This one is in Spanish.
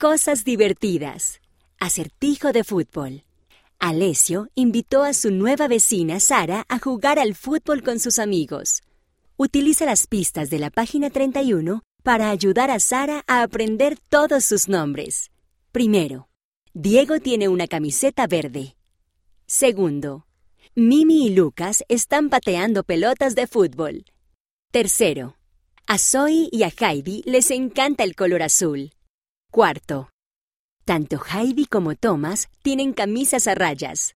Cosas divertidas. Acertijo de fútbol. Alessio invitó a su nueva vecina Sara a jugar al fútbol con sus amigos. Utiliza las pistas de la página 31 para ayudar a Sara a aprender todos sus nombres. Primero, Diego tiene una camiseta verde. Segundo, Mimi y Lucas están pateando pelotas de fútbol. Tercero, a Zoe y a Heidi les encanta el color azul. Cuarto, tanto Heidi como Thomas tienen camisas a rayas.